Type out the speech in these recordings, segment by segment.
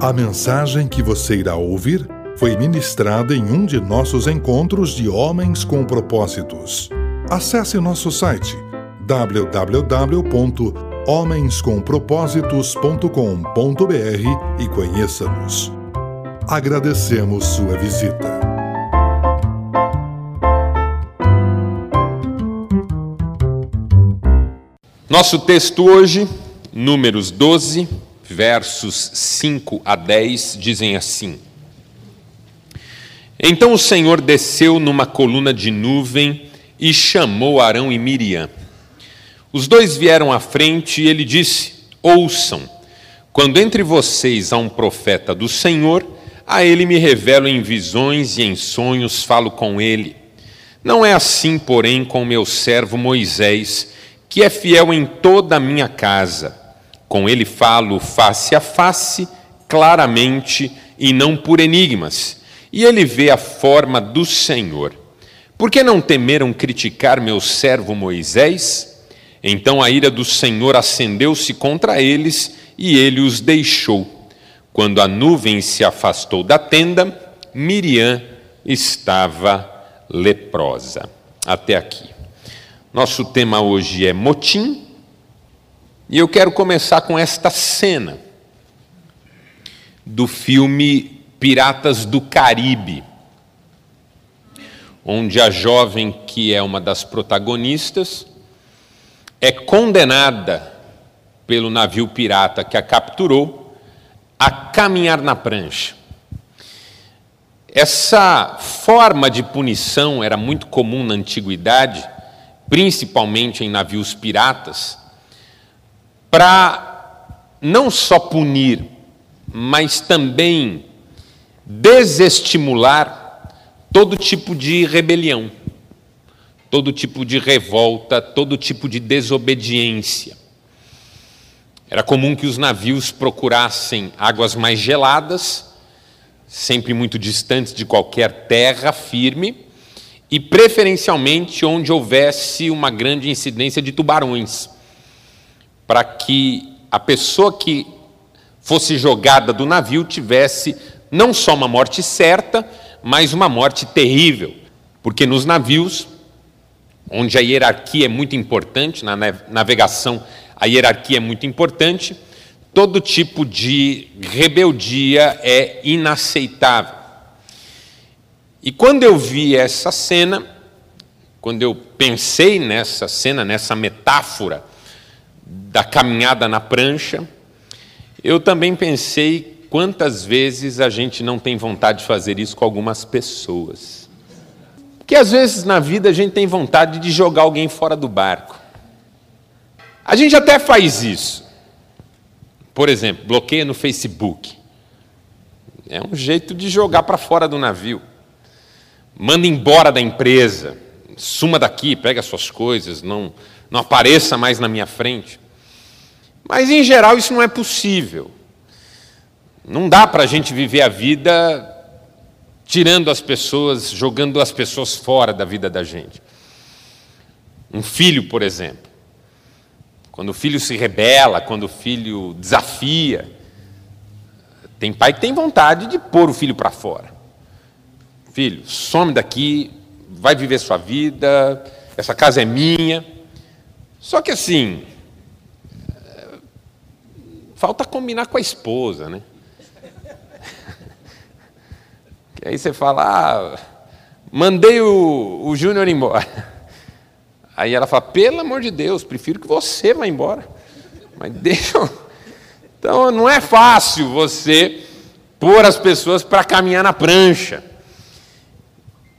A mensagem que você irá ouvir foi ministrada em um de nossos encontros de Homens com Propósitos. Acesse nosso site www.homenscompropósitos.com.br e conheça-nos. Agradecemos sua visita. Nosso texto hoje, Números 12, versos 5 a 10, dizem assim: Então o Senhor desceu numa coluna de nuvem e chamou Arão e Miriam. Os dois vieram à frente e ele disse: Ouçam, quando entre vocês há um profeta do Senhor, a ele me revelo em visões e em sonhos falo com ele. Não é assim, porém, com meu servo Moisés que é fiel em toda a minha casa. Com ele falo face a face, claramente e não por enigmas, e ele vê a forma do Senhor. Por que não temeram criticar meu servo Moisés? Então a ira do Senhor acendeu-se contra eles e ele os deixou. Quando a nuvem se afastou da tenda, Miriam estava leprosa. Até aqui. Nosso tema hoje é motim, e eu quero começar com esta cena do filme Piratas do Caribe, onde a jovem que é uma das protagonistas é condenada pelo navio pirata que a capturou a caminhar na prancha. Essa forma de punição era muito comum na antiguidade principalmente em navios piratas, para não só punir, mas também desestimular todo tipo de rebelião, todo tipo de revolta, todo tipo de desobediência. Era comum que os navios procurassem águas mais geladas, sempre muito distantes de qualquer terra firme, e preferencialmente onde houvesse uma grande incidência de tubarões, para que a pessoa que fosse jogada do navio tivesse não só uma morte certa, mas uma morte terrível, porque nos navios, onde a hierarquia é muito importante, na navegação a hierarquia é muito importante, todo tipo de rebeldia é inaceitável. E quando eu vi essa cena, quando eu pensei nessa cena, nessa metáfora da caminhada na prancha, eu também pensei quantas vezes a gente não tem vontade de fazer isso com algumas pessoas. Porque às vezes na vida a gente tem vontade de jogar alguém fora do barco. A gente até faz isso. Por exemplo, bloqueia no Facebook. É um jeito de jogar para fora do navio manda embora da empresa, suma daqui, pega suas coisas, não, não apareça mais na minha frente. Mas, em geral, isso não é possível. Não dá para a gente viver a vida tirando as pessoas, jogando as pessoas fora da vida da gente. Um filho, por exemplo. Quando o filho se rebela, quando o filho desafia, tem pai que tem vontade de pôr o filho para fora filho, some daqui, vai viver sua vida, essa casa é minha. Só que assim, falta combinar com a esposa, né? Que aí você fala, ah, mandei o, o Júnior embora. Aí ela fala, pelo amor de Deus, prefiro que você vá embora. Mas deixa. Então não é fácil você pôr as pessoas para caminhar na prancha.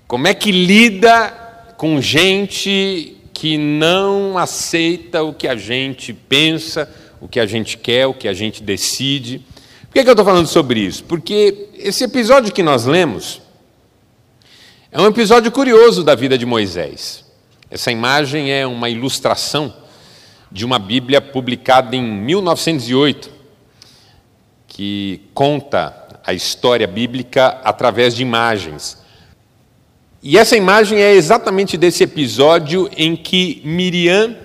Como é que lida com gente que não aceita o que a gente pensa, o que a gente quer, o que a gente decide? Por que, que eu estou falando sobre isso? Porque esse episódio que nós lemos é um episódio curioso da vida de Moisés. Essa imagem é uma ilustração de uma Bíblia publicada em 1908, que conta a história bíblica através de imagens. E essa imagem é exatamente desse episódio em que Miriam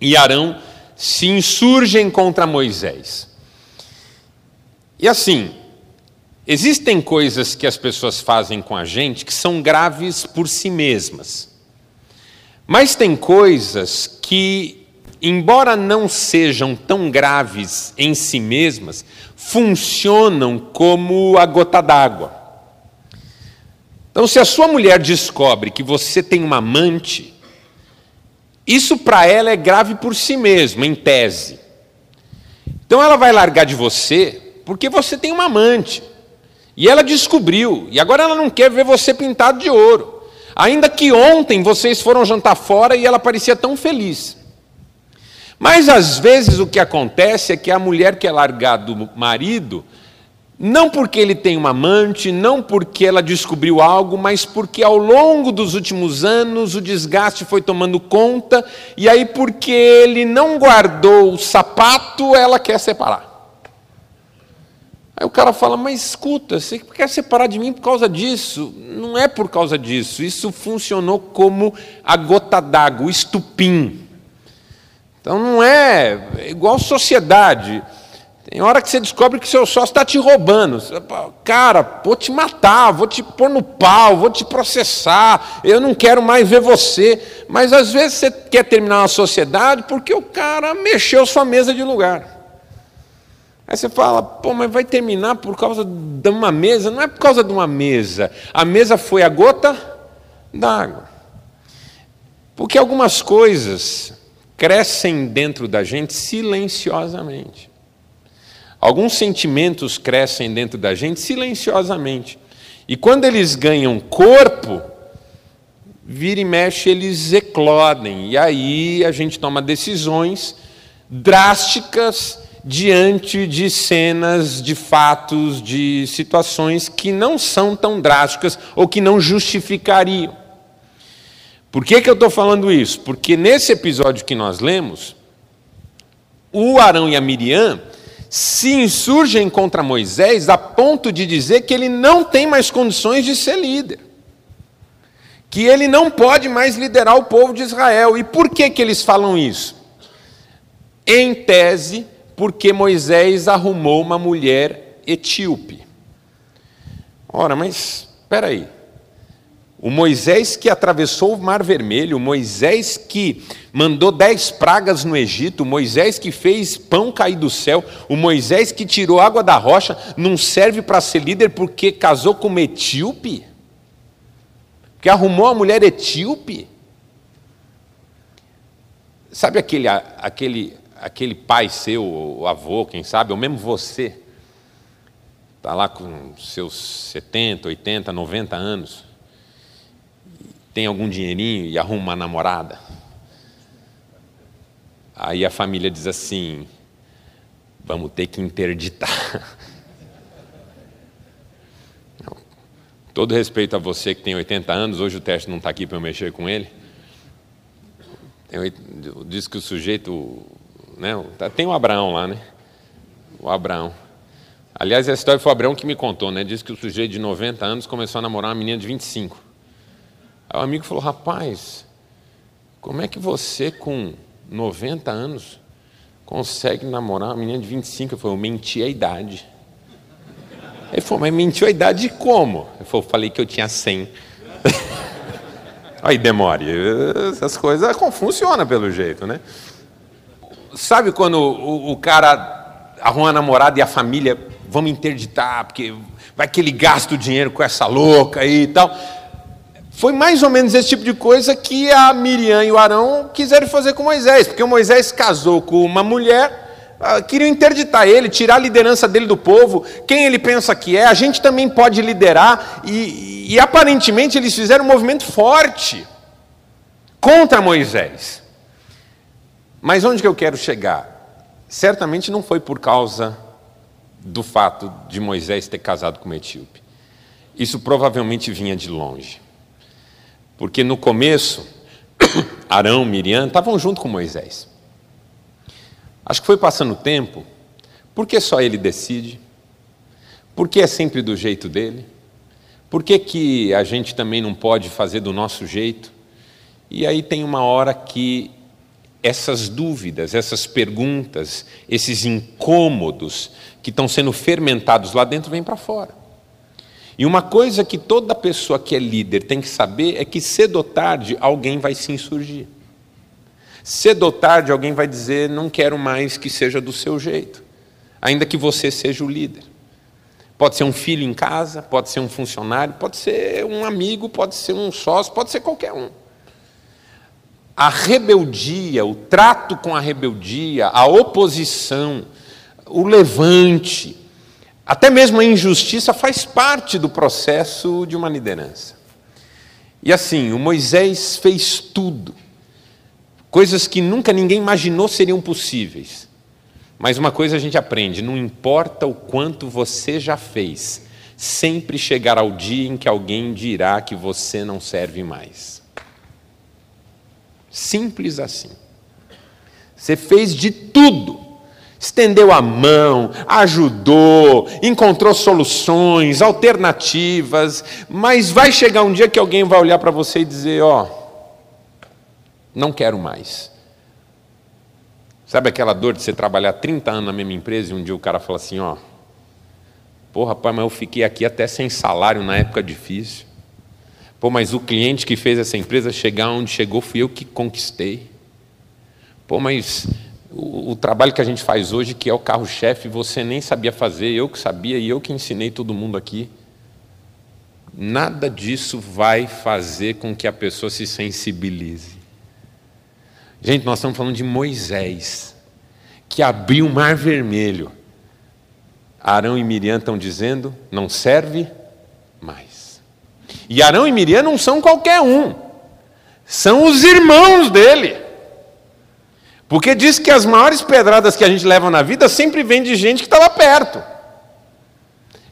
e Arão se insurgem contra Moisés. E assim, existem coisas que as pessoas fazem com a gente que são graves por si mesmas. Mas tem coisas que, embora não sejam tão graves em si mesmas, funcionam como a gota d'água. Então, se a sua mulher descobre que você tem uma amante, isso para ela é grave por si mesmo, em tese. Então ela vai largar de você porque você tem uma amante. E ela descobriu, e agora ela não quer ver você pintado de ouro. Ainda que ontem vocês foram jantar fora e ela parecia tão feliz. Mas às vezes o que acontece é que a mulher que é largar do marido não porque ele tem uma amante, não porque ela descobriu algo, mas porque ao longo dos últimos anos o desgaste foi tomando conta, e aí porque ele não guardou o sapato, ela quer separar. Aí o cara fala: Mas escuta, você quer separar de mim por causa disso? Não é por causa disso, isso funcionou como a gota d'água, o estupim. Então não é, é igual sociedade. Tem hora que você descobre que seu sócio está te roubando. Cara, vou te matar, vou te pôr no pau, vou te processar, eu não quero mais ver você. Mas às vezes você quer terminar uma sociedade porque o cara mexeu sua mesa de lugar. Aí você fala, pô, mas vai terminar por causa de uma mesa? Não é por causa de uma mesa. A mesa foi a gota d'água. Porque algumas coisas crescem dentro da gente silenciosamente. Alguns sentimentos crescem dentro da gente silenciosamente. E quando eles ganham corpo, vira e mexe, eles eclodem. E aí a gente toma decisões drásticas diante de cenas, de fatos, de situações que não são tão drásticas ou que não justificariam. Por que, que eu estou falando isso? Porque nesse episódio que nós lemos, o Arão e a Miriam se insurgem contra Moisés a ponto de dizer que ele não tem mais condições de ser líder. Que ele não pode mais liderar o povo de Israel. E por que, que eles falam isso? Em tese, porque Moisés arrumou uma mulher etíope. Ora, mas espera aí. O Moisés que atravessou o Mar Vermelho, o Moisés que mandou dez pragas no Egito, o Moisés que fez pão cair do céu, o Moisés que tirou água da rocha, não serve para ser líder porque casou com uma etíope? Que arrumou a mulher etíope? Sabe aquele, aquele, aquele pai seu, o avô, quem sabe, ou mesmo você, está lá com seus 70, 80, 90 anos, tem algum dinheirinho e arruma uma namorada. Aí a família diz assim: vamos ter que interditar. Todo respeito a você que tem 80 anos, hoje o teste não está aqui para eu mexer com ele. Diz que o sujeito. Né, tá, tem o Abraão lá, né? O Abraão. Aliás, essa história foi o Abraão que me contou, né? Diz que o sujeito de 90 anos começou a namorar uma menina de 25. O amigo falou: Rapaz, como é que você com 90 anos consegue namorar uma menina de 25? Eu falei: Eu menti a idade. Ele falou: Mas mentiu a idade como? Eu falei: que eu tinha 100. Aí demore. Essas coisas funcionam pelo jeito, né? Sabe quando o, o cara arruma uma namorada e a família vamos interditar, porque vai que ele gasta o dinheiro com essa louca aí e tal. Foi mais ou menos esse tipo de coisa que a Miriam e o Arão quiseram fazer com Moisés, porque o Moisés casou com uma mulher, ah, queriam interditar ele, tirar a liderança dele do povo, quem ele pensa que é, a gente também pode liderar, e, e aparentemente eles fizeram um movimento forte contra Moisés. Mas onde que eu quero chegar? Certamente não foi por causa do fato de Moisés ter casado com uma etíope. Isso provavelmente vinha de longe. Porque no começo, Arão, Miriam estavam junto com Moisés. Acho que foi passando o tempo, por que só ele decide? Por que é sempre do jeito dele? Por que, que a gente também não pode fazer do nosso jeito? E aí tem uma hora que essas dúvidas, essas perguntas, esses incômodos que estão sendo fermentados lá dentro vêm para fora. E uma coisa que toda pessoa que é líder tem que saber é que cedo ou tarde alguém vai se insurgir. Cedo ou tarde alguém vai dizer: não quero mais que seja do seu jeito, ainda que você seja o líder. Pode ser um filho em casa, pode ser um funcionário, pode ser um amigo, pode ser um sócio, pode ser qualquer um. A rebeldia, o trato com a rebeldia, a oposição, o levante, até mesmo a injustiça faz parte do processo de uma liderança. E assim, o Moisés fez tudo, coisas que nunca ninguém imaginou seriam possíveis. Mas uma coisa a gente aprende: não importa o quanto você já fez, sempre chegará o dia em que alguém dirá que você não serve mais. Simples assim. Você fez de tudo estendeu a mão, ajudou, encontrou soluções, alternativas, mas vai chegar um dia que alguém vai olhar para você e dizer: Ó, oh, não quero mais. Sabe aquela dor de você trabalhar 30 anos na mesma empresa e um dia o cara fala assim: Ó, oh, pô, rapaz, mas eu fiquei aqui até sem salário na época difícil. Pô, mas o cliente que fez essa empresa chegar onde chegou fui eu que conquistei. Pô, mas o, o, trabalho que a gente faz hoje, que é o carro-chefe, você nem sabia fazer, eu que sabia e eu que ensinei todo mundo aqui. Nada disso vai fazer com que a pessoa se sensibilize. Gente, nós estamos falando de Moisés, que abriu o mar vermelho. Arão e Miriam estão dizendo: não serve mais. E Arão e Miriam não são qualquer um, são os irmãos dele. Porque diz que as maiores pedradas que a gente leva na vida sempre vêm de gente que estava perto.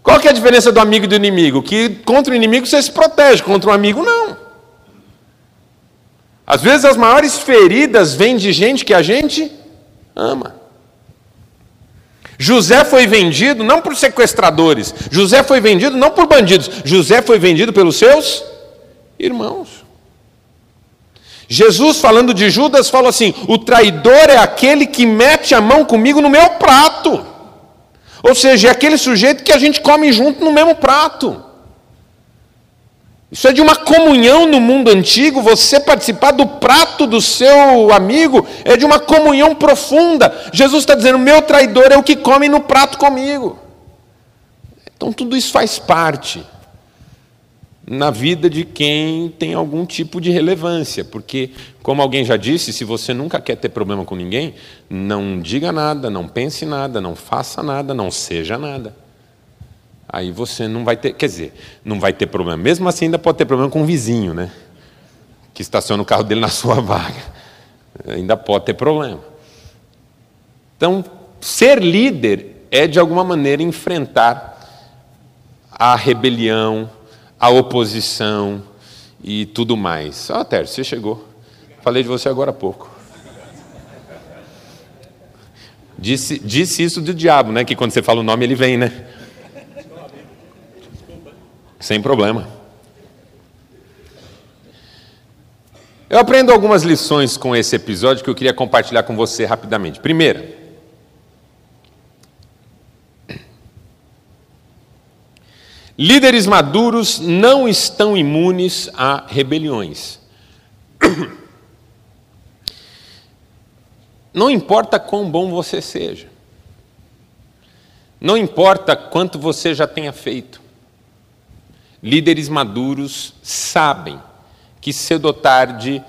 Qual que é a diferença do amigo e do inimigo? Que contra o inimigo você se protege, contra o amigo não. Às vezes as maiores feridas vêm de gente que a gente ama. José foi vendido não por sequestradores, José foi vendido não por bandidos, José foi vendido pelos seus irmãos. Jesus, falando de Judas, fala assim: o traidor é aquele que mete a mão comigo no meu prato. Ou seja, é aquele sujeito que a gente come junto no mesmo prato. Isso é de uma comunhão no mundo antigo, você participar do prato do seu amigo é de uma comunhão profunda. Jesus está dizendo: meu traidor é o que come no prato comigo. Então tudo isso faz parte na vida de quem tem algum tipo de relevância, porque, como alguém já disse, se você nunca quer ter problema com ninguém, não diga nada, não pense nada, não faça nada, não seja nada. Aí você não vai ter, quer dizer, não vai ter problema. Mesmo assim, ainda pode ter problema com o vizinho, né? Que estaciona o carro dele na sua vaga. Ainda pode ter problema. Então, ser líder é, de alguma maneira, enfrentar a rebelião, a oposição e tudo mais. Ah, Tércio, você chegou. Falei de você agora há pouco. Disse, disse isso do diabo, né? Que quando você fala o nome ele vem, né? Sem problema. Eu aprendo algumas lições com esse episódio que eu queria compartilhar com você rapidamente. Primeira, Líderes maduros não estão imunes a rebeliões. Não importa quão bom você seja, não importa quanto você já tenha feito, líderes maduros sabem que cedo ou tarde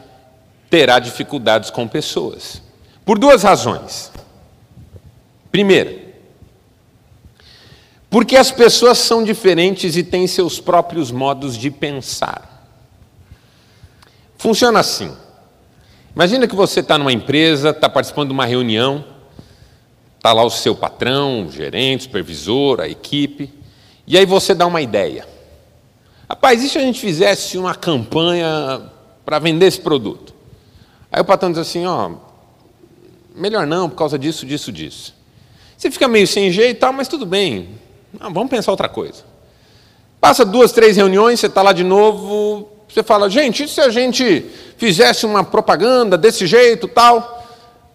terá dificuldades com pessoas, por duas razões. Primeira, porque as pessoas são diferentes e têm seus próprios modos de pensar. Funciona assim. Imagina que você está numa empresa, está participando de uma reunião, está lá o seu patrão, o gerente, o supervisor, a equipe, e aí você dá uma ideia. Rapaz, e se a gente fizesse uma campanha para vender esse produto? Aí o patrão diz assim, ó, melhor não, por causa disso, disso, disso. Você fica meio sem jeito, tal, mas tudo bem, não, vamos pensar outra coisa. Passa duas, três reuniões, você está lá de novo, você fala, gente, e se a gente fizesse uma propaganda desse jeito, tal?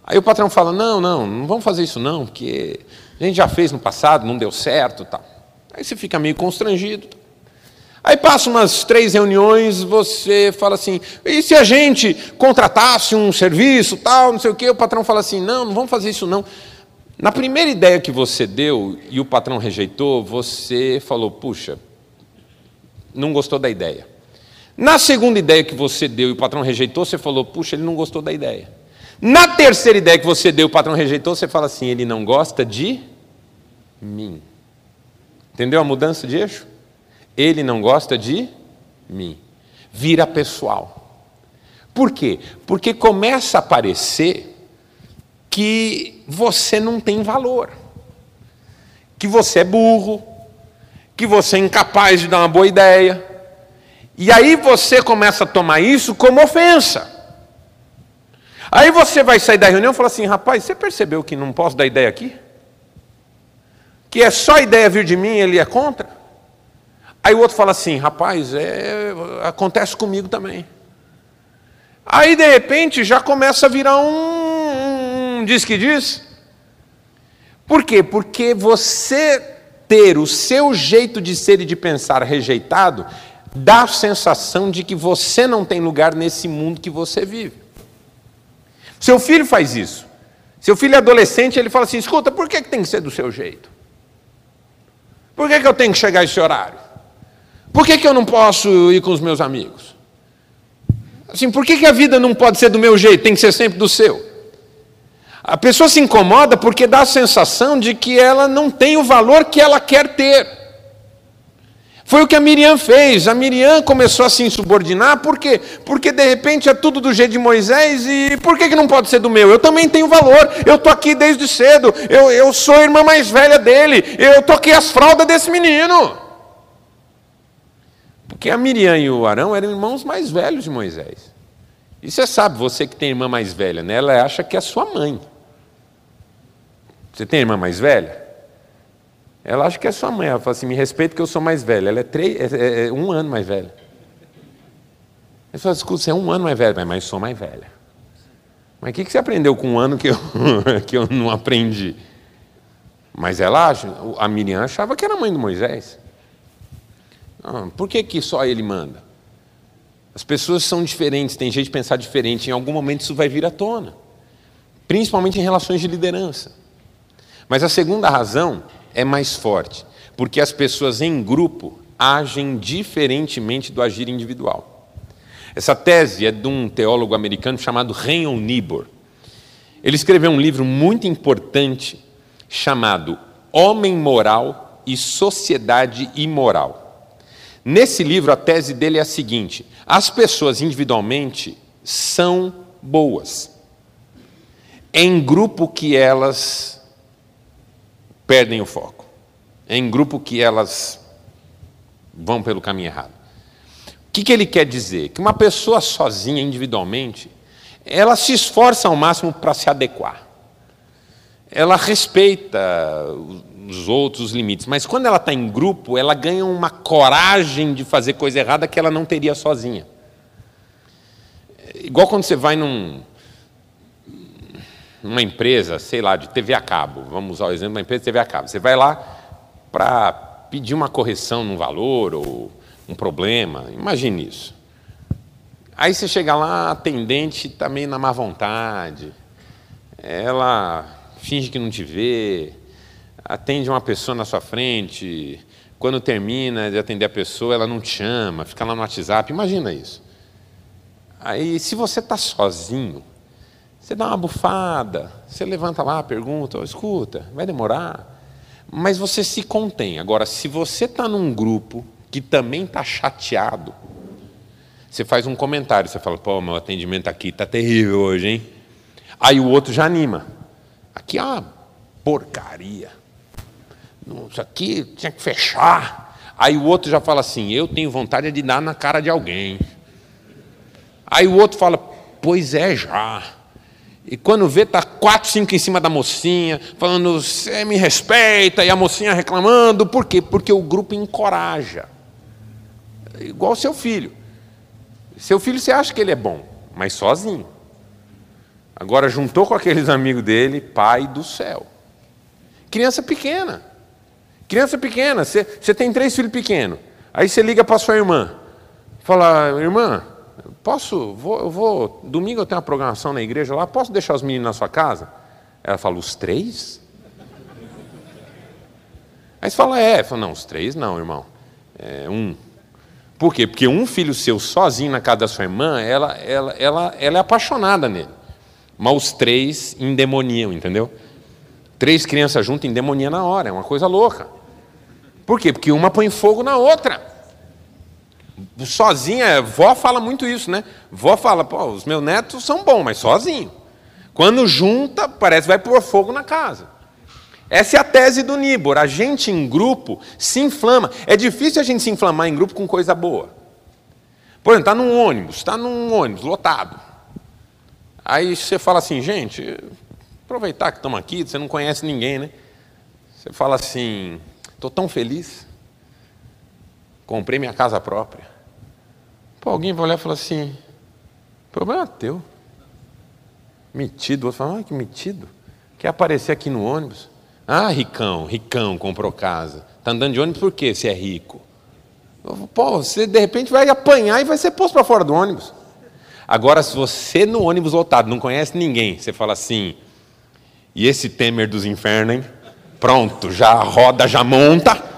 Aí o patrão fala: não, não, não vamos fazer isso não, porque a gente já fez no passado, não deu certo, tal. Aí você fica meio constrangido. Aí passa umas três reuniões, você fala assim: e se a gente contratasse um serviço, tal, não sei o quê? O patrão fala assim: não, não vamos fazer isso não. Na primeira ideia que você deu e o patrão rejeitou, você falou: puxa, não gostou da ideia. Na segunda ideia que você deu e o patrão rejeitou, você falou: puxa, ele não gostou da ideia. Na terceira ideia que você deu e o patrão rejeitou, você fala assim: ele não gosta de mim. Entendeu a mudança de eixo? Ele não gosta de mim. Vira pessoal. Por quê? Porque começa a parecer que você não tem valor, que você é burro, que você é incapaz de dar uma boa ideia. E aí você começa a tomar isso como ofensa. Aí você vai sair da reunião e fala assim: rapaz, você percebeu que não posso dar ideia aqui? Que é só ideia vir de mim, ele é contra? Aí o outro fala assim: rapaz, é, acontece comigo também. Aí de repente já começa a virar um, um diz que diz. Por quê? Porque você ter o seu jeito de ser e de pensar rejeitado dá a sensação de que você não tem lugar nesse mundo que você vive. Seu filho faz isso. Seu filho é adolescente, ele fala assim: escuta, por que tem que ser do seu jeito? Por que, que eu tenho que chegar a esse horário? Por que, que eu não posso ir com os meus amigos? Assim, por que, que a vida não pode ser do meu jeito, tem que ser sempre do seu? A pessoa se incomoda porque dá a sensação de que ela não tem o valor que ela quer ter. Foi o que a Miriam fez. A Miriam começou a se insubordinar, por quê? Porque de repente é tudo do jeito de Moisés e por que, que não pode ser do meu? Eu também tenho valor, eu estou aqui desde cedo, eu, eu sou a irmã mais velha dele, eu toquei as fraldas desse menino. Porque a Miriam e o Arão eram irmãos mais velhos de Moisés. E você sabe, você que tem irmã mais velha, né? ela acha que é sua mãe. Você tem irmã mais velha? Ela acha que é sua mãe. Ela fala assim: me respeita que eu sou mais velha. Ela é, três, é, é, é um ano mais velha. Ele fala: escuta, você é um ano mais velha, mas sou mais velha. Mas o que, que você aprendeu com um ano que eu, que eu não aprendi? Mas ela acha, a Miriam achava que era mãe de Moisés. Ah, por que, que só ele manda? As pessoas são diferentes, tem jeito de pensar diferente. Em algum momento isso vai vir à tona, principalmente em relações de liderança. Mas a segunda razão é mais forte, porque as pessoas em grupo agem diferentemente do agir individual. Essa tese é de um teólogo americano chamado Rayon Niebuhr. Ele escreveu um livro muito importante chamado Homem Moral e Sociedade Imoral. Nesse livro, a tese dele é a seguinte: as pessoas individualmente são boas, em grupo que elas perdem o foco. É em grupo que elas vão pelo caminho errado. O que, que ele quer dizer? Que uma pessoa sozinha, individualmente, ela se esforça ao máximo para se adequar. Ela respeita os outros os limites, mas quando ela está em grupo, ela ganha uma coragem de fazer coisa errada que ela não teria sozinha. Igual quando você vai num, numa empresa, sei lá, de TV a cabo, vamos usar o exemplo da empresa de TV a cabo. Você vai lá para pedir uma correção num valor ou um problema, imagine isso. Aí você chega lá, a atendente está meio na má vontade, ela finge que não te vê, atende uma pessoa na sua frente, quando termina de atender a pessoa, ela não te chama, fica lá no WhatsApp, imagina isso. Aí, se você está sozinho, você dá uma bufada, você levanta lá, pergunta, oh, escuta, vai demorar. Mas você se contém. Agora, se você está num grupo que também está chateado, você faz um comentário, você fala, pô, meu atendimento aqui está terrível hoje, hein? Aí o outro já anima. Aqui é uma porcaria. Isso aqui tinha que fechar. Aí o outro já fala assim, eu tenho vontade de dar na cara de alguém. Aí o outro fala, pois é já. E quando vê, está quatro, cinco em cima da mocinha, falando, você me respeita, e a mocinha reclamando. Por quê? Porque o grupo encoraja. Igual seu filho. Seu filho você acha que ele é bom, mas sozinho. Agora juntou com aqueles amigos dele, pai do céu. Criança pequena. Criança pequena, você, você tem três filhos pequenos. Aí você liga para sua irmã. Fala, irmã, posso, vou, eu vou, domingo eu tenho uma programação na igreja lá, posso deixar os meninos na sua casa? Ela fala, os três? Aí você fala, é. Fala, não, os três não, irmão. É um. Por quê? Porque um filho seu sozinho na casa da sua irmã, ela, ela, ela, ela é apaixonada nele. Mas os três endemoniam, entendeu? Três crianças juntas endemoniam na hora, é uma coisa louca. Por quê? Porque uma põe fogo na outra. Sozinha, vó fala muito isso, né? Vó fala, pô, os meus netos são bons, mas sozinho. Quando junta, parece que vai pôr fogo na casa. Essa é a tese do Nibor. A gente em grupo se inflama. É difícil a gente se inflamar em grupo com coisa boa. Por exemplo, está num ônibus, está num ônibus lotado. Aí você fala assim, gente, aproveitar que estamos aqui, você não conhece ninguém, né? Você fala assim, estou tão feliz, comprei minha casa própria. Pô, alguém vai olhar e falar assim, problema teu. Metido, outro fala, ah, que metido. Quer aparecer aqui no ônibus? Ah, ricão, ricão, comprou casa. Está andando de ônibus por quê? Se é rico. Pô, você de repente vai apanhar e vai ser posto para fora do ônibus. Agora, se você no ônibus lotado não conhece ninguém, você fala assim, e esse Temer dos infernos, hein? Pronto, já roda, já monta.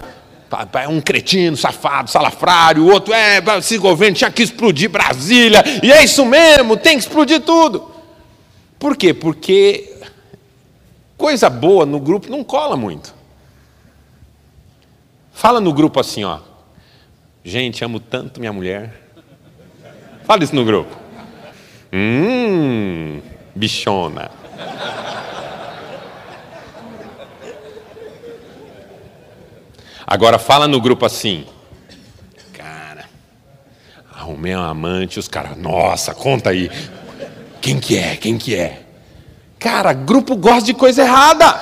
É um cretino, safado, salafrário, o outro é, esse governo tinha que explodir Brasília, e é isso mesmo, tem que explodir tudo. Por quê? Porque coisa boa no grupo não cola muito. Fala no grupo assim, ó. Gente, amo tanto minha mulher. Fala isso no grupo. Hum, bichona. Agora fala no grupo assim. Cara, arrumei um amante, os caras, nossa, conta aí. Quem que é? Quem que é? Cara, grupo gosta de coisa errada.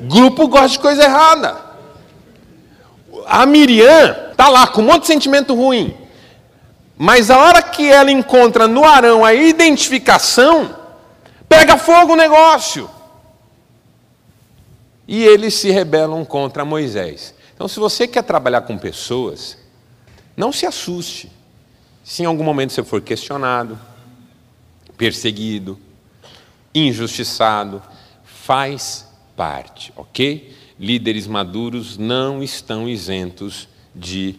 Grupo gosta de coisa errada. A Miriam tá lá com um monte de sentimento ruim. Mas a hora que ela encontra no Arão a identificação, pega fogo o negócio. E eles se rebelam contra Moisés. Então, se você quer trabalhar com pessoas, não se assuste. Se em algum momento você for questionado, perseguido, injustiçado, faz parte, ok? Líderes maduros não estão isentos de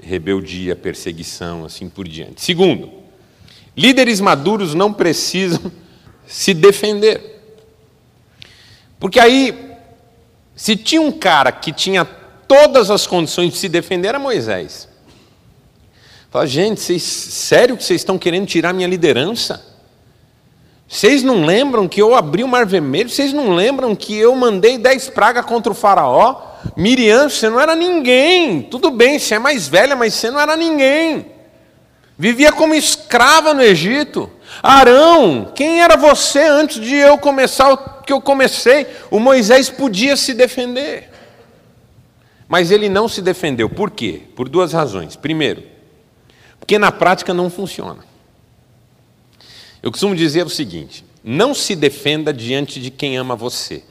rebeldia, perseguição, assim por diante. Segundo, líderes maduros não precisam se defender. Porque aí, se tinha um cara que tinha todas as condições de se defender, era Moisés. Fala, gente, vocês, sério que vocês estão querendo tirar minha liderança? Vocês não lembram que eu abri o mar vermelho? Vocês não lembram que eu mandei dez pragas contra o faraó? Miriam, você não era ninguém. Tudo bem, você é mais velha, mas você não era ninguém. Vivia como escrava no Egito. Arão, quem era você antes de eu começar o que eu comecei? O Moisés podia se defender. Mas ele não se defendeu. Por quê? Por duas razões. Primeiro, porque na prática não funciona. Eu costumo dizer o seguinte: não se defenda diante de quem ama você.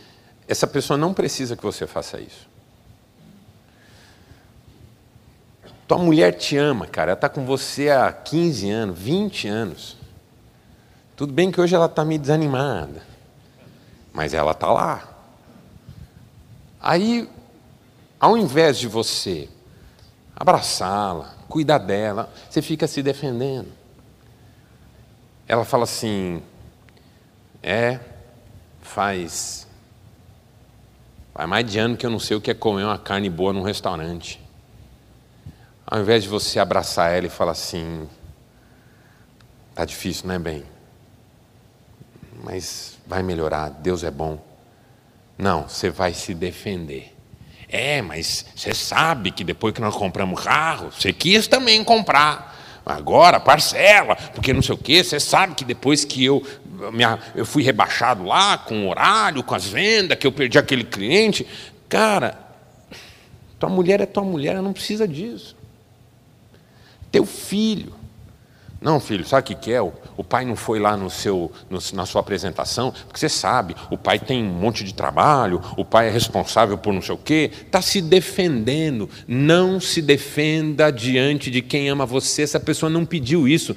Essa pessoa não precisa que você faça isso. Tua mulher te ama, cara. Ela está com você há 15 anos, 20 anos. Tudo bem que hoje ela está meio desanimada, mas ela está lá. Aí, ao invés de você abraçá-la, cuidar dela, você fica se defendendo. Ela fala assim: é, faz, faz mais de ano que eu não sei o que é comer uma carne boa num restaurante. Ao invés de você abraçar ela e falar assim: tá difícil, não é bem? Mas vai melhorar, Deus é bom. Não, você vai se defender. É, mas você sabe que depois que nós compramos carro, você quis também comprar. Agora, parcela, porque não sei o quê. Você sabe que depois que eu, minha, eu fui rebaixado lá com o horário, com as vendas, que eu perdi aquele cliente. Cara, tua mulher é tua mulher, ela não precisa disso teu filho, Não, filho, sabe o que, é? O, pai não foi lá no seu, no, na sua apresentação, porque você sabe, o pai tem um monte de trabalho, o pai é responsável por não sei o quê, está se defendendo. Não se defenda diante de quem ama você. Essa pessoa não pediu isso.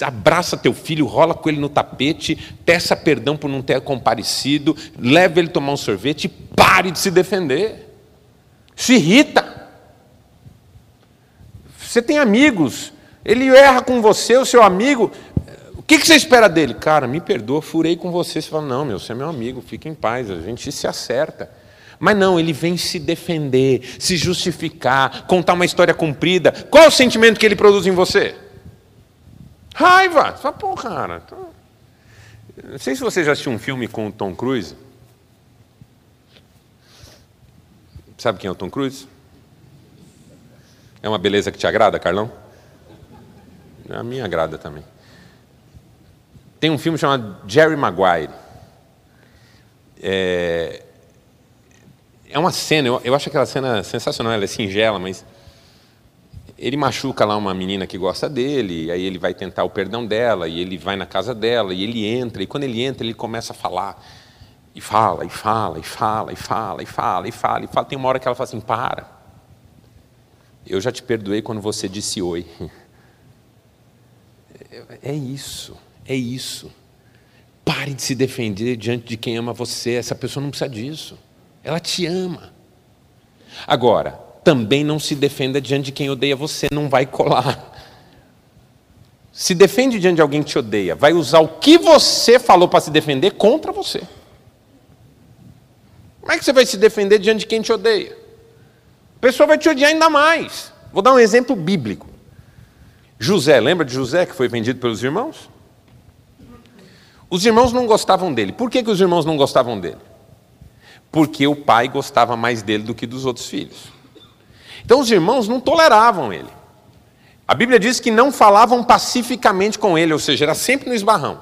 Abraça teu filho, rola com ele no tapete, peça perdão por não ter comparecido, leve ele tomar um sorvete e pare de se defender. Se irrita. Você tem amigos ele erra com você, o seu amigo. O que você espera dele? Cara, me perdoa, furei com você. Você fala, não, meu, você é meu amigo, fica em paz, a gente se acerta. Mas não, ele vem se defender, se justificar, contar uma história comprida. Qual é o sentimento que ele produz em você? Raiva. Você fala, pô, cara. Não sei se você já assistiu um filme com o Tom Cruise. Sabe quem é o Tom Cruise? É uma beleza que te agrada, Carlão? A minha agrada também. Tem um filme chamado Jerry Maguire. É, é uma cena, eu, eu acho aquela cena sensacional, ela é singela, mas ele machuca lá uma menina que gosta dele, aí ele vai tentar o perdão dela, e ele vai na casa dela, e ele entra, e quando ele entra, ele começa a falar, e fala, e fala, e fala, e fala, e fala, e fala, e fala. Tem uma hora que ela fala assim: para. Eu já te perdoei quando você disse oi. É isso, é isso. Pare de se defender diante de quem ama você. Essa pessoa não precisa disso. Ela te ama. Agora, também não se defenda diante de quem odeia você, não vai colar. Se defende diante de alguém que te odeia, vai usar o que você falou para se defender contra você. Como é que você vai se defender diante de quem te odeia? A pessoa vai te odiar ainda mais. Vou dar um exemplo bíblico. José, lembra de José que foi vendido pelos irmãos? Os irmãos não gostavam dele. Por que, que os irmãos não gostavam dele? Porque o pai gostava mais dele do que dos outros filhos. Então os irmãos não toleravam ele. A Bíblia diz que não falavam pacificamente com ele, ou seja, era sempre no esbarrão.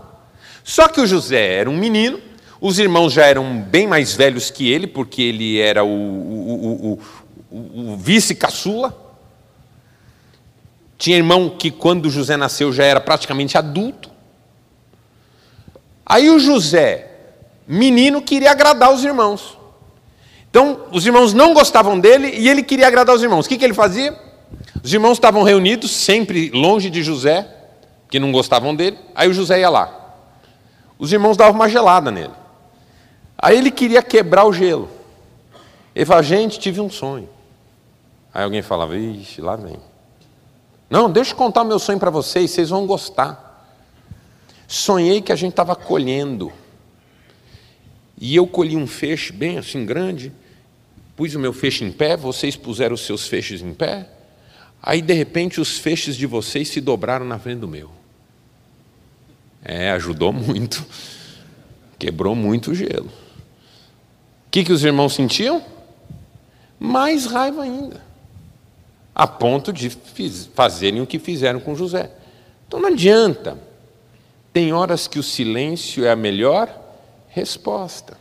Só que o José era um menino, os irmãos já eram bem mais velhos que ele, porque ele era o, o, o, o vice-caçula. Tinha irmão que, quando José nasceu, já era praticamente adulto. Aí o José, menino, queria agradar os irmãos. Então, os irmãos não gostavam dele e ele queria agradar os irmãos. O que, que ele fazia? Os irmãos estavam reunidos, sempre longe de José, que não gostavam dele. Aí o José ia lá. Os irmãos davam uma gelada nele. Aí ele queria quebrar o gelo. Ele falava, gente, tive um sonho. Aí alguém falava, ixi, lá vem. Não, deixa eu contar o meu sonho para vocês, vocês vão gostar. Sonhei que a gente estava colhendo. E eu colhi um feixe bem assim grande, pus o meu feixe em pé, vocês puseram os seus feixes em pé. Aí, de repente, os feixes de vocês se dobraram na frente do meu. É, ajudou muito. Quebrou muito o gelo. O que, que os irmãos sentiam? Mais raiva ainda a ponto de fazerem o que fizeram com José. Então não adianta. Tem horas que o silêncio é a melhor resposta.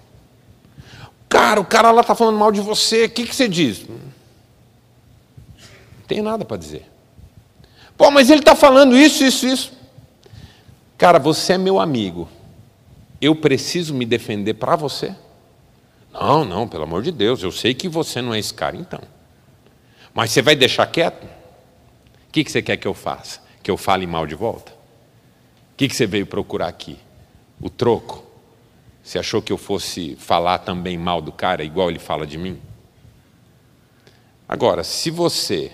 Cara, o cara lá está falando mal de você, o que, que você diz? Não tem nada para dizer. Pô, mas ele está falando isso, isso, isso. Cara, você é meu amigo. Eu preciso me defender para você? Não, não, pelo amor de Deus, eu sei que você não é esse cara, então. Mas você vai deixar quieto? O que você quer que eu faça? Que eu fale mal de volta? O que você veio procurar aqui? O troco? Você achou que eu fosse falar também mal do cara, igual ele fala de mim? Agora, se você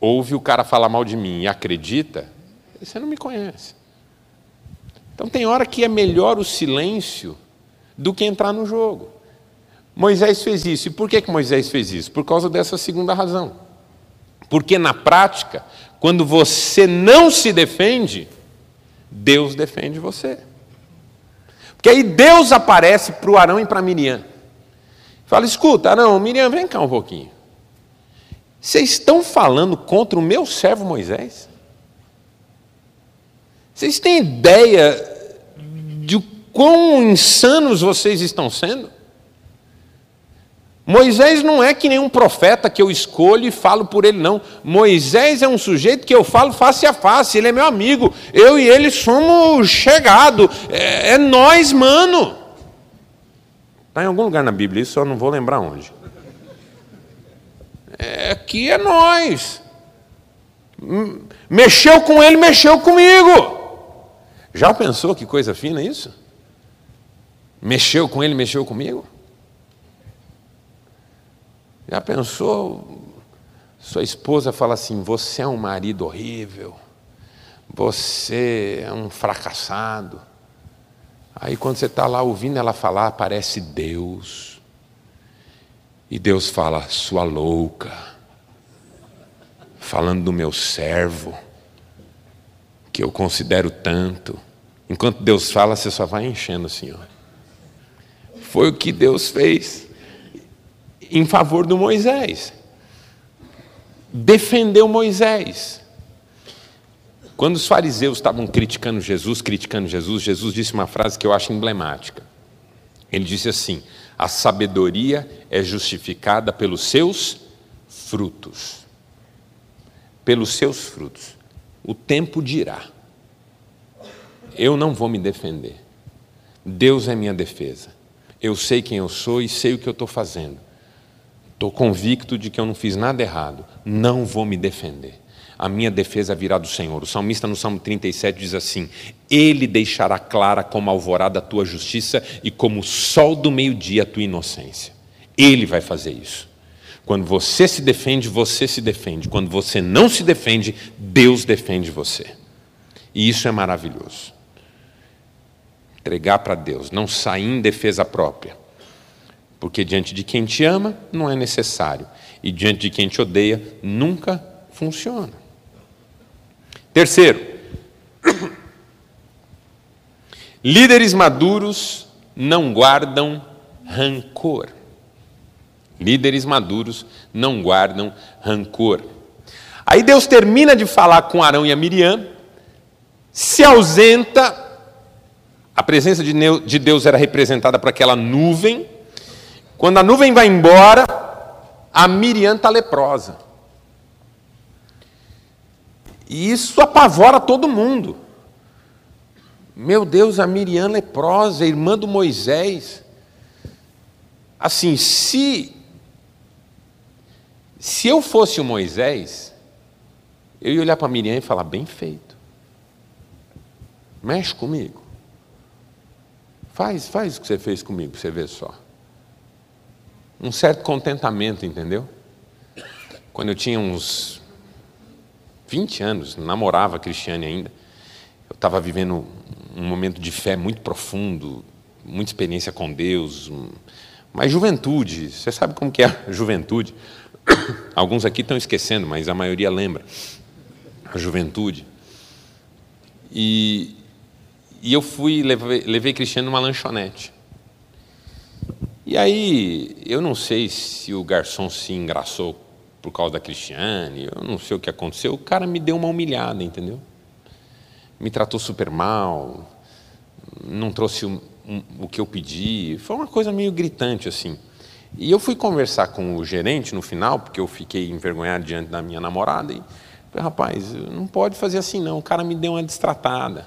ouve o cara falar mal de mim e acredita, você não me conhece. Então tem hora que é melhor o silêncio do que entrar no jogo. Moisés fez isso. E por que, que Moisés fez isso? Por causa dessa segunda razão. Porque na prática, quando você não se defende, Deus defende você. Porque aí Deus aparece para o Arão e para Miriam. Fala: escuta, Arão, Miriam, vem cá um pouquinho. Vocês estão falando contra o meu servo Moisés? Vocês têm ideia de quão insanos vocês estão sendo? Moisés não é que nenhum profeta que eu escolho e falo por ele, não. Moisés é um sujeito que eu falo face a face, ele é meu amigo. Eu e ele somos chegados. É, é nós, mano. Está em algum lugar na Bíblia, isso eu não vou lembrar onde. É, aqui é nós. Mexeu com ele, mexeu comigo. Já pensou que coisa fina isso? Mexeu com ele, mexeu comigo? Já pensou? Sua esposa fala assim: você é um marido horrível, você é um fracassado. Aí quando você está lá ouvindo ela falar, aparece Deus. E Deus fala, sua louca, falando do meu servo, que eu considero tanto. Enquanto Deus fala, você só vai enchendo assim, ó. Foi o que Deus fez em favor do Moisés. Defendeu Moisés. Quando os fariseus estavam criticando Jesus, criticando Jesus, Jesus disse uma frase que eu acho emblemática. Ele disse assim: a sabedoria é justificada pelos seus frutos. Pelos seus frutos. O tempo dirá. Eu não vou me defender. Deus é minha defesa. Eu sei quem eu sou e sei o que eu estou fazendo. Estou convicto de que eu não fiz nada errado. Não vou me defender. A minha defesa virá do Senhor. O salmista no Salmo 37 diz assim: Ele deixará clara como alvorada a tua justiça e como o sol do meio-dia a tua inocência. Ele vai fazer isso. Quando você se defende, você se defende. Quando você não se defende, Deus defende você. E isso é maravilhoso. Entregar para Deus, não sair em defesa própria porque diante de quem te ama, não é necessário. E diante de quem te odeia, nunca funciona. Terceiro, líderes maduros não guardam rancor. Líderes maduros não guardam rancor. Aí Deus termina de falar com Arão e a Miriam, se ausenta, a presença de Deus era representada por aquela nuvem, quando a nuvem vai embora, a Miriam está leprosa. E isso apavora todo mundo. Meu Deus, a Miriam leprosa, irmã do Moisés. Assim, se se eu fosse o Moisés, eu ia olhar para a Miriam e falar: bem feito. Mexe comigo. Faz, faz o que você fez comigo, você vê só um certo contentamento, entendeu? Quando eu tinha uns 20 anos, namorava a Cristiane ainda, eu estava vivendo um momento de fé muito profundo, muita experiência com Deus, mas juventude, você sabe como que é a juventude? Alguns aqui estão esquecendo, mas a maioria lembra. A juventude. E, e eu fui, levei, levei Cristiano numa lanchonete. E aí, eu não sei se o garçom se engraçou por causa da Cristiane, eu não sei o que aconteceu, o cara me deu uma humilhada, entendeu? Me tratou super mal, não trouxe um, um, o que eu pedi, foi uma coisa meio gritante assim. E eu fui conversar com o gerente no final, porque eu fiquei envergonhado diante da minha namorada, e falei, rapaz, não pode fazer assim não, o cara me deu uma distratada.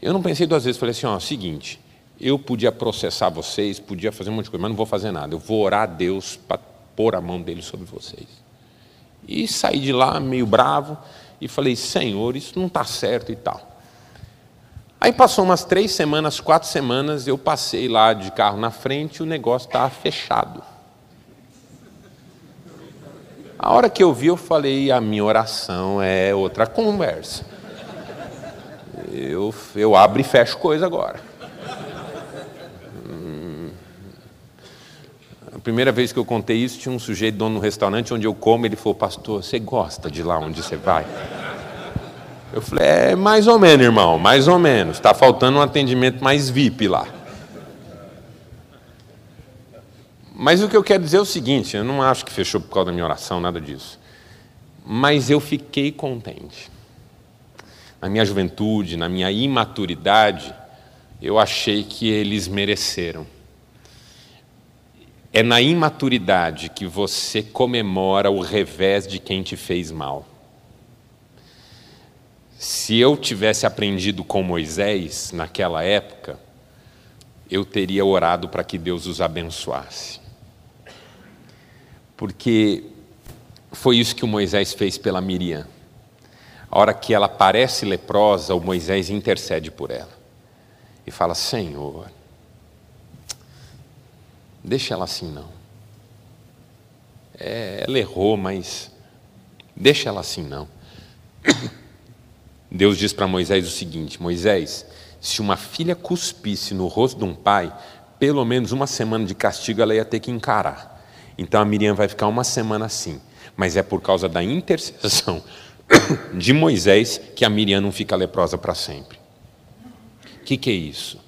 Eu não pensei duas vezes, falei assim, ó, seguinte, eu podia processar vocês, podia fazer um monte de coisa, mas não vou fazer nada. Eu vou orar a Deus para pôr a mão dele sobre vocês. E saí de lá meio bravo e falei: Senhor, isso não está certo e tal. Aí passou umas três semanas, quatro semanas, eu passei lá de carro na frente e o negócio estava fechado. A hora que eu vi, eu falei: a minha oração é outra conversa. Eu, eu abro e fecho coisa agora. Primeira vez que eu contei isso, tinha um sujeito dono no restaurante onde eu como, ele falou, pastor, você gosta de lá onde você vai? Eu falei, é mais ou menos, irmão, mais ou menos. Está faltando um atendimento mais VIP lá. Mas o que eu quero dizer é o seguinte: eu não acho que fechou por causa da minha oração, nada disso. Mas eu fiquei contente. Na minha juventude, na minha imaturidade, eu achei que eles mereceram É na imaturidade que você comemora o revés de quem te fez mal. Se eu tivesse aprendido com Moisés naquela época, eu teria orado para que Deus os abençoasse. Porque foi isso que o Moisés fez pela Miriam. A hora que ela parece leprosa, o Moisés intercede por ela e fala: Senhor, deixa ela assim não. É, ela errou, mas deixa ela assim não. Deus diz para Moisés o seguinte: Moisés, se uma filha cuspisse no rosto de um pai, pelo menos uma semana de castigo ela ia ter que encarar. Então a Miriam vai ficar uma semana assim, mas é por causa da intercessão de Moisés que a Miriam não fica leprosa para sempre. O que, que é isso?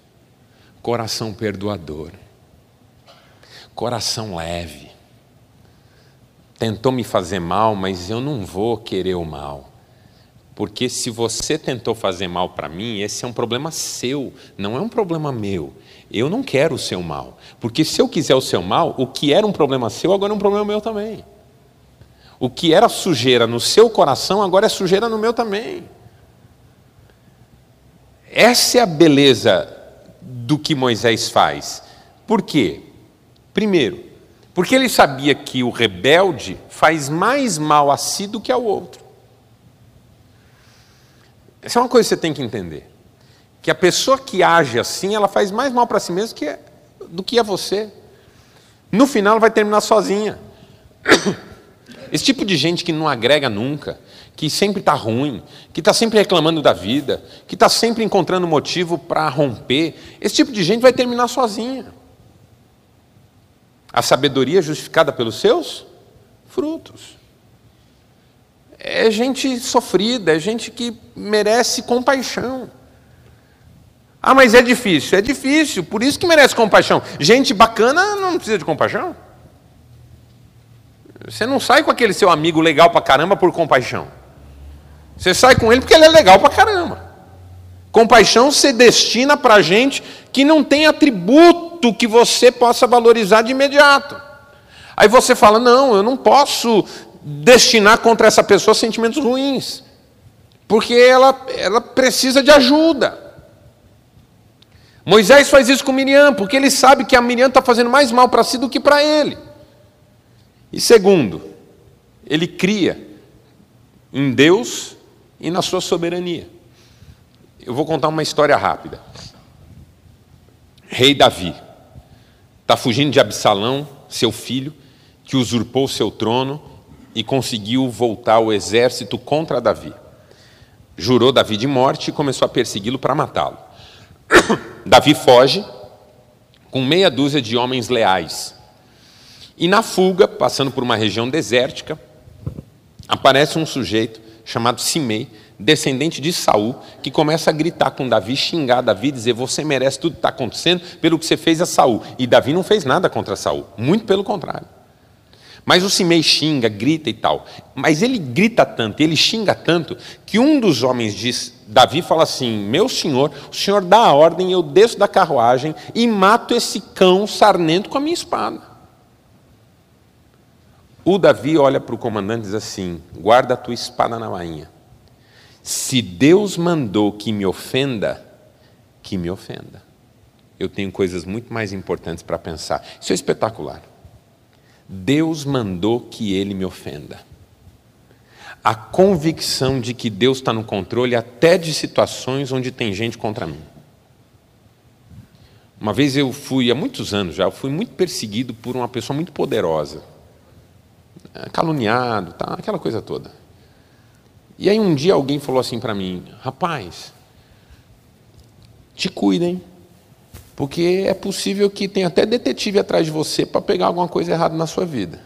Coração perdoador, coração leve. Tentou me fazer mal, mas eu não vou querer o mal. Porque se você tentou fazer mal para mim, esse é um problema seu, não é um problema meu. Eu não quero o seu mal. Porque se eu quiser o seu mal, o que era um problema seu, agora é um problema meu também. O que era sujeira no seu coração, agora é sujeira no meu também. Essa é a beleza do que Moisés faz. Por quê? Primeiro, porque ele sabia que o rebelde faz mais mal a si do que ao outro. Essa é uma coisa que você tem que entender. Que a pessoa que age assim, ela faz mais mal para si mesma que, do que a você. No final, ela vai terminar sozinha. Esse tipo de gente que não agrega nunca, que sempre está ruim, que está sempre reclamando da vida, que está sempre encontrando motivo para romper, esse tipo de gente vai terminar sozinha. A sabedoria é justificada pelos seus frutos é gente sofrida, é gente que merece compaixão. Ah, mas é difícil. É difícil, por isso que merece compaixão. Gente bacana não precisa de compaixão. Você não sai com aquele seu amigo legal pra caramba por compaixão. Você sai com ele porque ele é legal pra caramba. Compaixão se destina para gente que não tem atributo que você possa valorizar de imediato. Aí você fala: não, eu não posso destinar contra essa pessoa sentimentos ruins, porque ela, ela precisa de ajuda. Moisés faz isso com Miriam, porque ele sabe que a Miriam está fazendo mais mal para si do que para ele. E segundo, ele cria em Deus e na sua soberania. Eu vou contar uma história rápida. Rei Davi está fugindo de Absalão, seu filho, que usurpou seu trono e conseguiu voltar o exército contra Davi. Jurou Davi de morte e começou a persegui-lo para matá-lo. Davi foge com meia dúzia de homens leais. E na fuga, passando por uma região desértica, aparece um sujeito chamado Simei, descendente de Saul, que começa a gritar com Davi, xingar Davi, dizer: "Você merece tudo que está acontecendo pelo que você fez a Saul". E Davi não fez nada contra Saul, muito pelo contrário. Mas o Simei xinga, grita e tal. Mas ele grita tanto, ele xinga tanto, que um dos homens diz, Davi fala assim: Meu senhor, o senhor dá a ordem, eu desço da carruagem e mato esse cão sarnento com a minha espada. O Davi olha para o comandante e diz assim: Guarda a tua espada na bainha. Se Deus mandou que me ofenda, que me ofenda. Eu tenho coisas muito mais importantes para pensar. Isso é espetacular. Deus mandou que ele me ofenda. A convicção de que Deus está no controle até de situações onde tem gente contra mim. Uma vez eu fui, há muitos anos já, eu fui muito perseguido por uma pessoa muito poderosa. Caluniado, tá, aquela coisa toda. E aí um dia alguém falou assim para mim: rapaz, te cuidem. Porque é possível que tenha até detetive atrás de você para pegar alguma coisa errada na sua vida.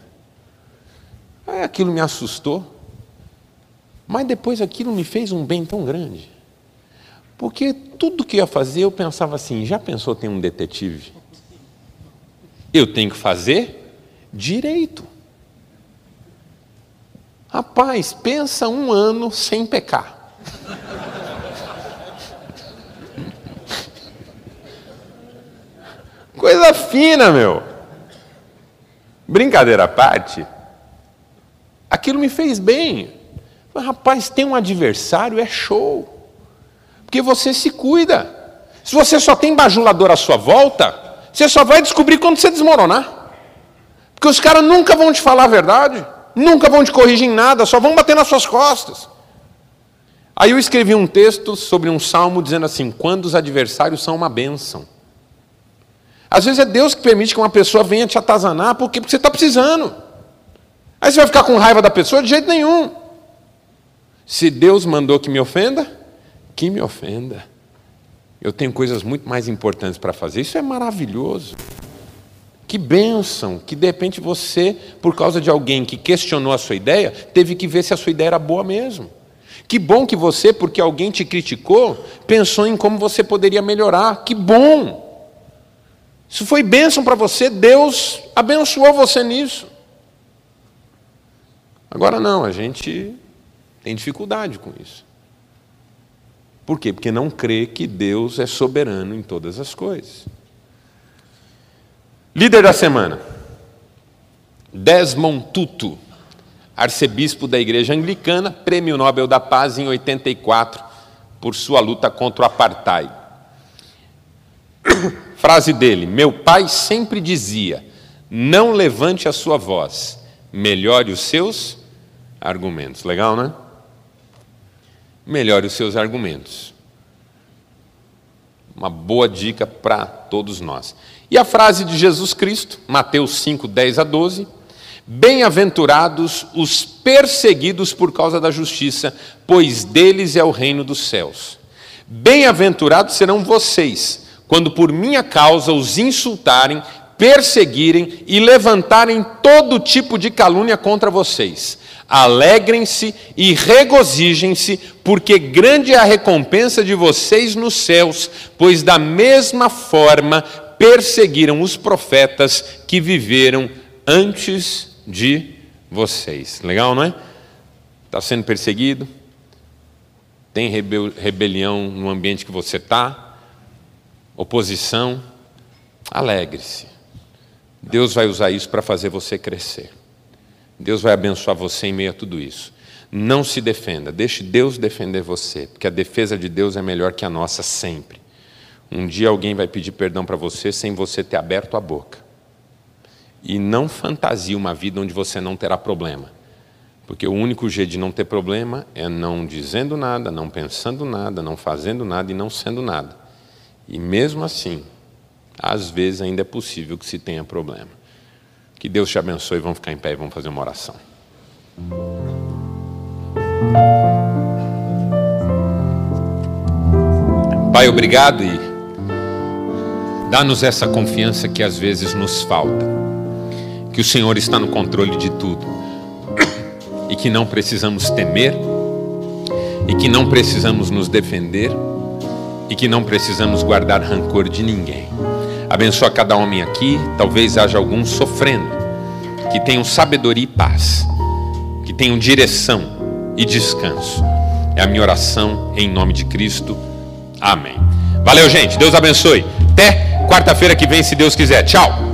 Aí aquilo me assustou. Mas depois aquilo me fez um bem tão grande. Porque tudo que eu ia fazer, eu pensava assim: já pensou ter um detetive? Eu tenho que fazer direito. Rapaz, pensa um ano sem pecar. Coisa fina, meu. Brincadeira à parte, aquilo me fez bem. Mas, rapaz, tem um adversário, é show. Porque você se cuida. Se você só tem bajulador à sua volta, você só vai descobrir quando você desmoronar. Porque os caras nunca vão te falar a verdade, nunca vão te corrigir em nada, só vão bater nas suas costas. Aí eu escrevi um texto sobre um salmo dizendo assim: quando os adversários são uma bênção. Às vezes é Deus que permite que uma pessoa venha te atazanar porque, porque você está precisando. Aí você vai ficar com raiva da pessoa? De jeito nenhum. Se Deus mandou que me ofenda, que me ofenda. Eu tenho coisas muito mais importantes para fazer. Isso é maravilhoso. Que bênção que de repente você, por causa de alguém que questionou a sua ideia, teve que ver se a sua ideia era boa mesmo. Que bom que você, porque alguém te criticou, pensou em como você poderia melhorar. Que bom! Isso foi bênção para você, Deus abençoou você nisso. Agora não, a gente tem dificuldade com isso. Por quê? Porque não crê que Deus é soberano em todas as coisas. Líder da semana. Desmond Tutu, arcebispo da Igreja Anglicana, Prêmio Nobel da Paz em 84 por sua luta contra o apartheid. Frase dele: Meu pai sempre dizia: não levante a sua voz, melhore os seus argumentos. Legal, né? Melhore os seus argumentos. Uma boa dica para todos nós. E a frase de Jesus Cristo, Mateus 5, 10 a 12: Bem-aventurados os perseguidos por causa da justiça, pois deles é o reino dos céus. Bem-aventurados serão vocês quando por minha causa os insultarem, perseguirem e levantarem todo tipo de calúnia contra vocês. Alegrem-se e regozijem-se, porque grande é a recompensa de vocês nos céus, pois da mesma forma perseguiram os profetas que viveram antes de vocês. Legal, não é? Está sendo perseguido? Tem rebelião no ambiente que você está? oposição, alegre-se. Deus vai usar isso para fazer você crescer. Deus vai abençoar você em meio a tudo isso. Não se defenda, deixe Deus defender você, porque a defesa de Deus é melhor que a nossa sempre. Um dia alguém vai pedir perdão para você sem você ter aberto a boca. E não fantasie uma vida onde você não terá problema. Porque o único jeito de não ter problema é não dizendo nada, não pensando nada, não fazendo nada e não sendo nada. E mesmo assim, às vezes ainda é possível que se tenha problema. Que Deus te abençoe. Vamos ficar em pé e vamos fazer uma oração. Pai, obrigado e dá-nos essa confiança que às vezes nos falta. Que o Senhor está no controle de tudo e que não precisamos temer e que não precisamos nos defender e que não precisamos guardar rancor de ninguém. Abençoa cada homem aqui, talvez haja alguns sofrendo, que tenham sabedoria e paz, que tenham direção e descanso. É a minha oração em nome de Cristo. Amém. Valeu, gente. Deus abençoe. Até quarta-feira que vem, se Deus quiser. Tchau.